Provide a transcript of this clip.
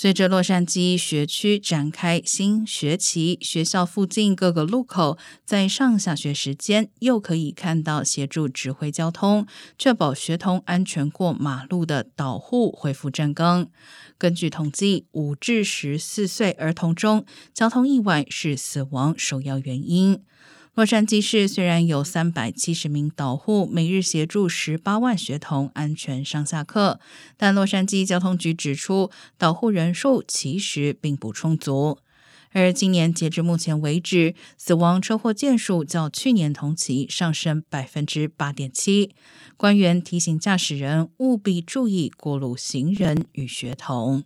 随着洛杉矶学区展开新学期，学校附近各个路口在上下学时间又可以看到协助指挥交通、确保学童安全过马路的导护恢复正更。根据统计，五至十四岁儿童中，交通意外是死亡首要原因。洛杉矶市虽然有三百七十名导护，每日协助十八万学童安全上下课，但洛杉矶交通局指出，导护人数其实并不充足。而今年截至目前为止，死亡车祸件数较去年同期上升百分之八点七。官员提醒驾驶人务必注意过路行人与学童。